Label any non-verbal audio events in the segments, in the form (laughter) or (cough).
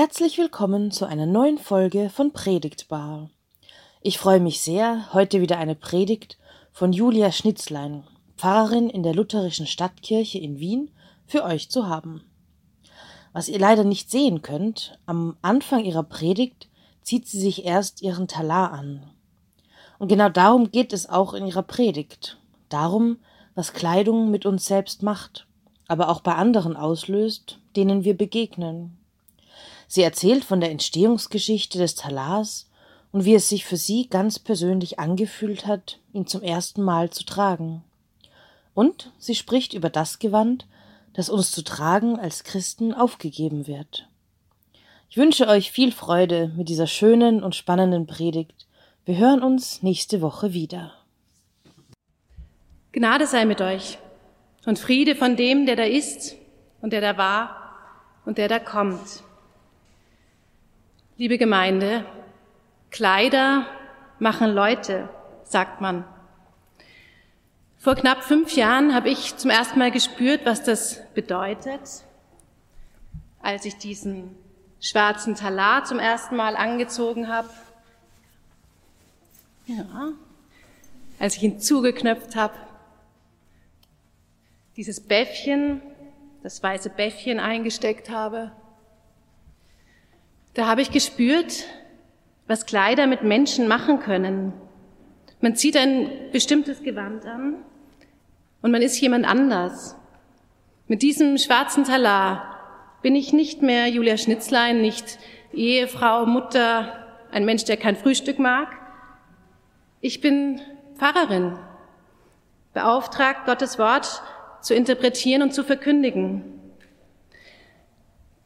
Herzlich willkommen zu einer neuen Folge von Predigtbar. Ich freue mich sehr, heute wieder eine Predigt von Julia Schnitzlein, Pfarrerin in der lutherischen Stadtkirche in Wien, für euch zu haben. Was ihr leider nicht sehen könnt, am Anfang ihrer Predigt zieht sie sich erst ihren Talar an. Und genau darum geht es auch in ihrer Predigt. Darum, was Kleidung mit uns selbst macht, aber auch bei anderen auslöst, denen wir begegnen. Sie erzählt von der Entstehungsgeschichte des Talars und wie es sich für sie ganz persönlich angefühlt hat, ihn zum ersten Mal zu tragen. Und sie spricht über das Gewand, das uns zu tragen als Christen aufgegeben wird. Ich wünsche euch viel Freude mit dieser schönen und spannenden Predigt. Wir hören uns nächste Woche wieder. Gnade sei mit euch und Friede von dem, der da ist und der da war und der da kommt Liebe Gemeinde, Kleider machen Leute, sagt man. Vor knapp fünf Jahren habe ich zum ersten Mal gespürt, was das bedeutet, als ich diesen schwarzen Talar zum ersten Mal angezogen habe. Ja, als ich ihn zugeknöpft habe. Dieses Bäffchen, das weiße Bäffchen eingesteckt habe. Da habe ich gespürt, was Kleider mit Menschen machen können. Man zieht ein bestimmtes Gewand an und man ist jemand anders. Mit diesem schwarzen Talar bin ich nicht mehr Julia Schnitzlein, nicht Ehefrau, Mutter, ein Mensch, der kein Frühstück mag. Ich bin Pfarrerin, beauftragt, Gottes Wort zu interpretieren und zu verkündigen.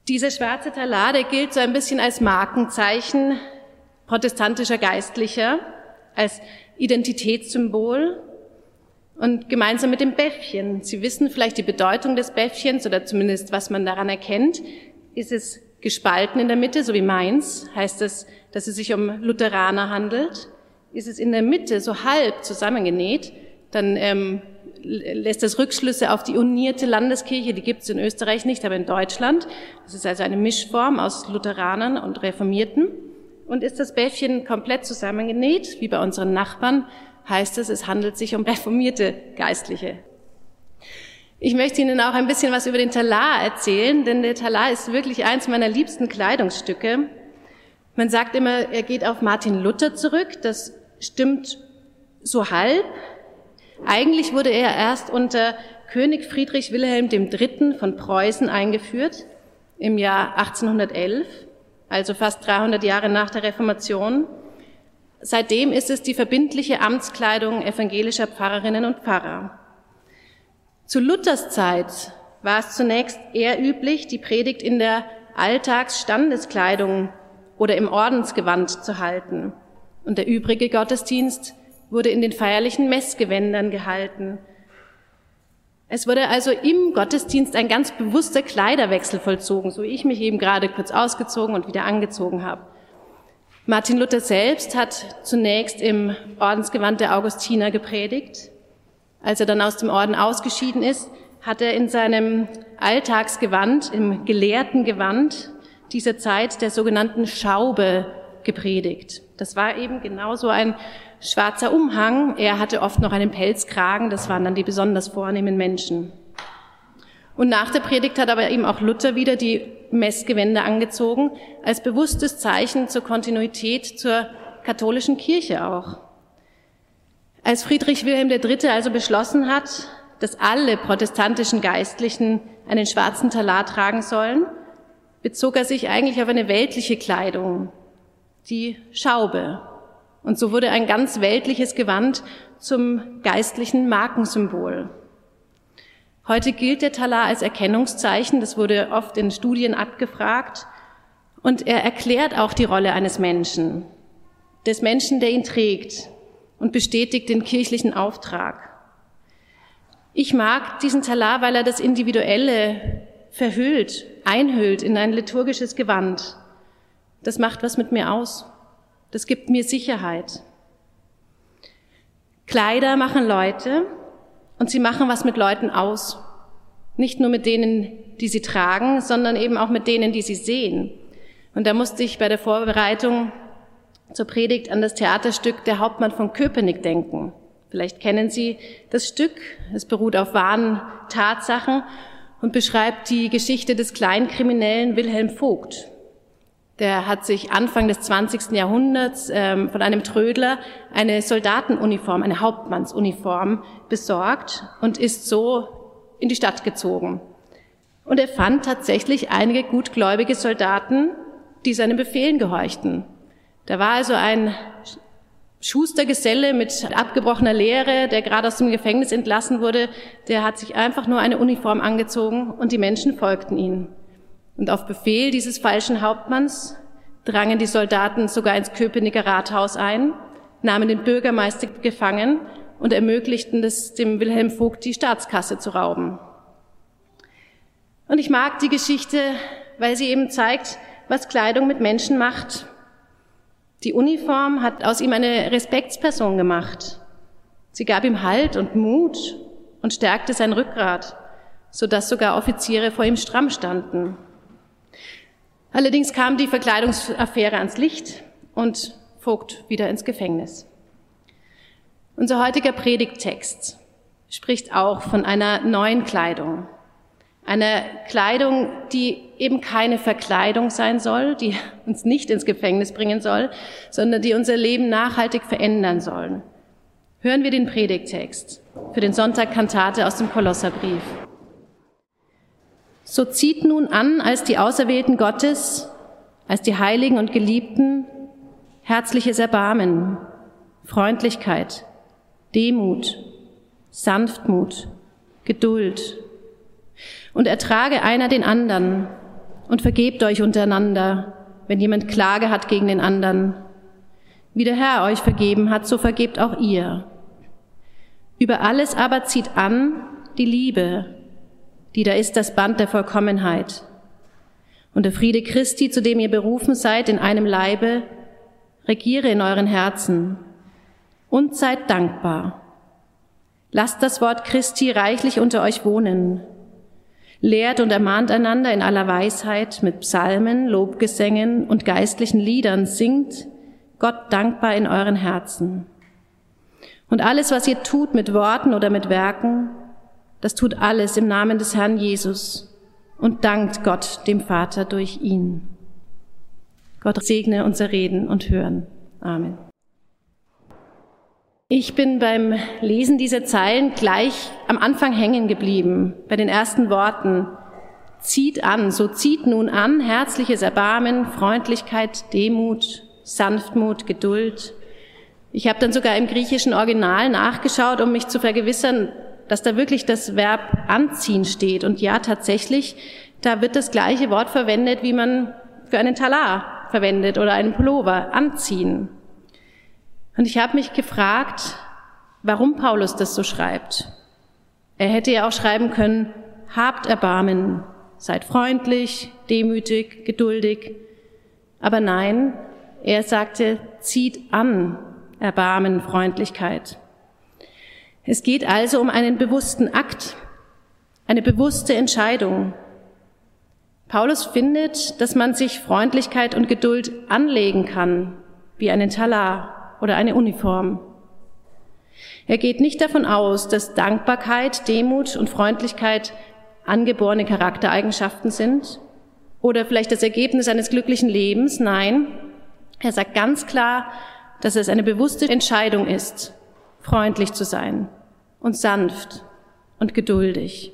Dieser schwarze Talar, der gilt so ein bisschen als Markenzeichen protestantischer Geistlicher, als Identitätssymbol und gemeinsam mit dem Bäffchen. Sie wissen vielleicht die Bedeutung des Bäffchens oder zumindest was man daran erkennt. Ist es gespalten in der Mitte, so wie meins, heißt es, dass es sich um Lutheraner handelt. Ist es in der Mitte so halb zusammengenäht, dann ähm, lässt das Rückschlüsse auf die unierte Landeskirche, die gibt es in Österreich nicht, aber in Deutschland. Das ist also eine Mischform aus Lutheranern und Reformierten. Und ist das Bäffchen komplett zusammengenäht, wie bei unseren Nachbarn, heißt es, es handelt sich um reformierte Geistliche. Ich möchte Ihnen auch ein bisschen was über den Talar erzählen, denn der Talar ist wirklich eins meiner liebsten Kleidungsstücke. Man sagt immer, er geht auf Martin Luther zurück. Das stimmt so halb. Eigentlich wurde er erst unter König Friedrich Wilhelm III. von Preußen eingeführt im Jahr 1811, also fast 300 Jahre nach der Reformation. Seitdem ist es die verbindliche Amtskleidung evangelischer Pfarrerinnen und Pfarrer. Zu Luthers Zeit war es zunächst eher üblich, die Predigt in der Alltagsstandeskleidung oder im Ordensgewand zu halten und der übrige Gottesdienst wurde in den feierlichen Messgewändern gehalten. Es wurde also im Gottesdienst ein ganz bewusster Kleiderwechsel vollzogen, so wie ich mich eben gerade kurz ausgezogen und wieder angezogen habe. Martin Luther selbst hat zunächst im Ordensgewand der Augustiner gepredigt. Als er dann aus dem Orden ausgeschieden ist, hat er in seinem Alltagsgewand, im gelehrten Gewand dieser Zeit der sogenannten Schaube gepredigt. Das war eben genauso ein schwarzer Umhang. Er hatte oft noch einen Pelzkragen. Das waren dann die besonders vornehmen Menschen. Und nach der Predigt hat aber eben auch Luther wieder die Messgewände angezogen, als bewusstes Zeichen zur Kontinuität zur katholischen Kirche auch. Als Friedrich Wilhelm III. also beschlossen hat, dass alle protestantischen Geistlichen einen schwarzen Talar tragen sollen, bezog er sich eigentlich auf eine weltliche Kleidung, die Schaube, und so wurde ein ganz weltliches Gewand zum geistlichen Markensymbol. Heute gilt der Talar als Erkennungszeichen, das wurde oft in Studien abgefragt, und er erklärt auch die Rolle eines Menschen, des Menschen, der ihn trägt und bestätigt den kirchlichen Auftrag. Ich mag diesen Talar, weil er das Individuelle verhüllt, einhüllt in ein liturgisches Gewand. Das macht was mit mir aus. Das gibt mir Sicherheit. Kleider machen Leute und sie machen was mit Leuten aus. Nicht nur mit denen, die sie tragen, sondern eben auch mit denen, die sie sehen. Und da musste ich bei der Vorbereitung zur Predigt an das Theaterstück Der Hauptmann von Köpenick denken. Vielleicht kennen Sie das Stück. Es beruht auf wahren Tatsachen und beschreibt die Geschichte des Kleinkriminellen Wilhelm Vogt. Der hat sich Anfang des 20. Jahrhunderts ähm, von einem Trödler eine Soldatenuniform, eine Hauptmannsuniform besorgt und ist so in die Stadt gezogen. Und er fand tatsächlich einige gutgläubige Soldaten, die seinen Befehlen gehorchten. Da war also ein Schustergeselle mit abgebrochener Lehre, der gerade aus dem Gefängnis entlassen wurde, der hat sich einfach nur eine Uniform angezogen und die Menschen folgten ihm. Und auf Befehl dieses falschen Hauptmanns drangen die Soldaten sogar ins Köpenicker Rathaus ein, nahmen den Bürgermeister gefangen und ermöglichten es dem Wilhelm Vogt, die Staatskasse zu rauben. Und ich mag die Geschichte, weil sie eben zeigt, was Kleidung mit Menschen macht. Die Uniform hat aus ihm eine Respektsperson gemacht. Sie gab ihm Halt und Mut und stärkte sein Rückgrat, sodass sogar Offiziere vor ihm stramm standen. Allerdings kam die Verkleidungsaffäre ans Licht und Vogt wieder ins Gefängnis. Unser heutiger Predigttext spricht auch von einer neuen Kleidung. Einer Kleidung, die eben keine Verkleidung sein soll, die (laughs) uns nicht ins Gefängnis bringen soll, sondern die unser Leben nachhaltig verändern soll. Hören wir den Predigttext für den Sonntag Kantate aus dem Kolosserbrief. So zieht nun an als die Auserwählten Gottes, als die Heiligen und Geliebten, herzliches Erbarmen, Freundlichkeit, Demut, Sanftmut, Geduld. Und ertrage einer den anderen und vergebt euch untereinander, wenn jemand Klage hat gegen den anderen. Wie der Herr euch vergeben hat, so vergebt auch ihr. Über alles aber zieht an die Liebe, die da ist das Band der Vollkommenheit. Und der Friede Christi, zu dem ihr berufen seid in einem Leibe, regiere in euren Herzen und seid dankbar. Lasst das Wort Christi reichlich unter euch wohnen. Lehrt und ermahnt einander in aller Weisheit mit Psalmen, Lobgesängen und geistlichen Liedern, singt Gott dankbar in euren Herzen. Und alles, was ihr tut mit Worten oder mit Werken, das tut alles im Namen des Herrn Jesus und dankt Gott dem Vater durch ihn. Gott segne unser Reden und Hören. Amen. Ich bin beim Lesen dieser Zeilen gleich am Anfang hängen geblieben, bei den ersten Worten. Zieht an, so zieht nun an herzliches Erbarmen, Freundlichkeit, Demut, Sanftmut, Geduld. Ich habe dann sogar im griechischen Original nachgeschaut, um mich zu vergewissern, dass da wirklich das Verb anziehen steht. Und ja, tatsächlich, da wird das gleiche Wort verwendet, wie man für einen Talar verwendet oder einen Pullover, anziehen. Und ich habe mich gefragt, warum Paulus das so schreibt. Er hätte ja auch schreiben können, habt Erbarmen, seid freundlich, demütig, geduldig. Aber nein, er sagte, zieht an Erbarmen, Freundlichkeit. Es geht also um einen bewussten Akt, eine bewusste Entscheidung. Paulus findet, dass man sich Freundlichkeit und Geduld anlegen kann, wie einen Talar oder eine Uniform. Er geht nicht davon aus, dass Dankbarkeit, Demut und Freundlichkeit angeborene Charaktereigenschaften sind oder vielleicht das Ergebnis eines glücklichen Lebens. Nein, er sagt ganz klar, dass es eine bewusste Entscheidung ist, freundlich zu sein und sanft und geduldig.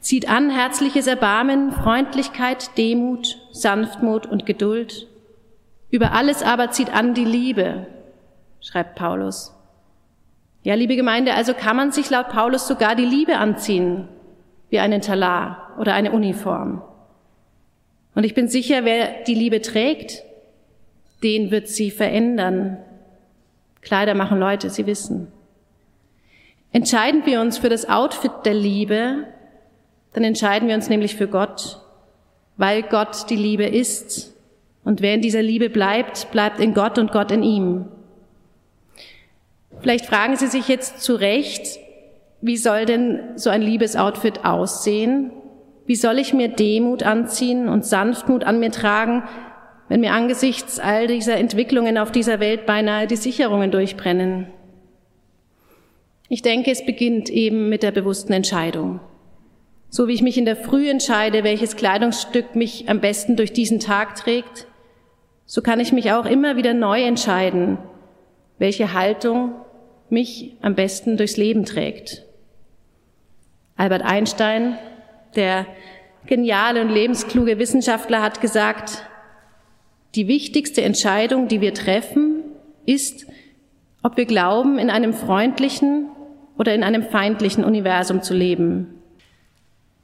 Zieht an herzliches Erbarmen, Freundlichkeit, Demut, Sanftmut und Geduld. Über alles aber zieht an die Liebe, schreibt Paulus. Ja, liebe Gemeinde, also kann man sich laut Paulus sogar die Liebe anziehen, wie einen Talar oder eine Uniform. Und ich bin sicher, wer die Liebe trägt, den wird sie verändern, Kleider machen Leute, sie wissen. Entscheiden wir uns für das Outfit der Liebe, dann entscheiden wir uns nämlich für Gott, weil Gott die Liebe ist. Und wer in dieser Liebe bleibt, bleibt in Gott und Gott in ihm. Vielleicht fragen Sie sich jetzt zu Recht, wie soll denn so ein Liebesoutfit aussehen? Wie soll ich mir Demut anziehen und Sanftmut an mir tragen, wenn mir angesichts all dieser Entwicklungen auf dieser Welt beinahe die Sicherungen durchbrennen? Ich denke, es beginnt eben mit der bewussten Entscheidung. So wie ich mich in der Früh entscheide, welches Kleidungsstück mich am besten durch diesen Tag trägt, so kann ich mich auch immer wieder neu entscheiden, welche Haltung mich am besten durchs Leben trägt. Albert Einstein, der geniale und lebenskluge Wissenschaftler, hat gesagt, die wichtigste Entscheidung, die wir treffen, ist, ob wir glauben, in einem freundlichen oder in einem feindlichen Universum zu leben.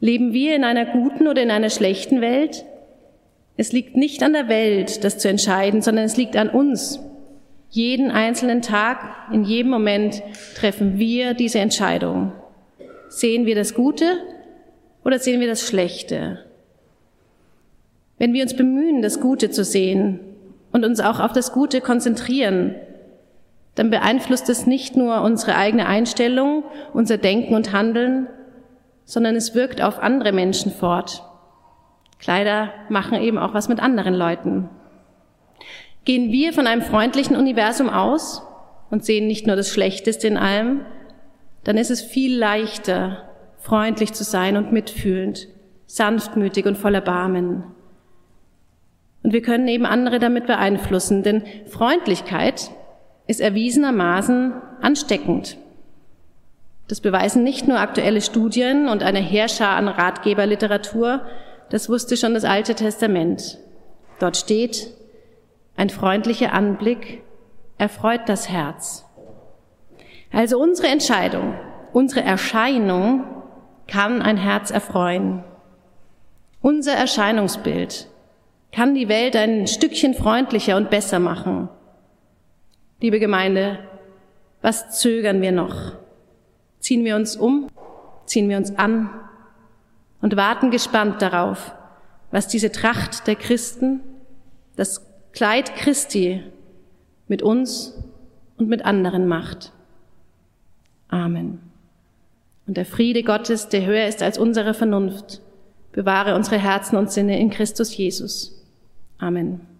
Leben wir in einer guten oder in einer schlechten Welt? Es liegt nicht an der Welt, das zu entscheiden, sondern es liegt an uns. Jeden einzelnen Tag, in jedem Moment treffen wir diese Entscheidung. Sehen wir das Gute oder sehen wir das Schlechte? Wenn wir uns bemühen, das Gute zu sehen und uns auch auf das Gute konzentrieren, dann beeinflusst es nicht nur unsere eigene Einstellung, unser Denken und Handeln, sondern es wirkt auf andere Menschen fort. Kleider machen eben auch was mit anderen Leuten. Gehen wir von einem freundlichen Universum aus und sehen nicht nur das Schlechteste in allem, dann ist es viel leichter, freundlich zu sein und mitfühlend, sanftmütig und voller Barmen. Und wir können eben andere damit beeinflussen, denn Freundlichkeit ist erwiesenermaßen ansteckend. Das beweisen nicht nur aktuelle Studien und eine Heerschar an Ratgeberliteratur, das wusste schon das Alte Testament. Dort steht, ein freundlicher Anblick erfreut das Herz. Also unsere Entscheidung, unsere Erscheinung kann ein Herz erfreuen. Unser Erscheinungsbild kann die Welt ein Stückchen freundlicher und besser machen. Liebe Gemeinde, was zögern wir noch? ziehen wir uns um, ziehen wir uns an und warten gespannt darauf, was diese Tracht der Christen, das Kleid Christi mit uns und mit anderen macht. Amen. Und der Friede Gottes, der höher ist als unsere Vernunft, bewahre unsere Herzen und Sinne in Christus Jesus. Amen.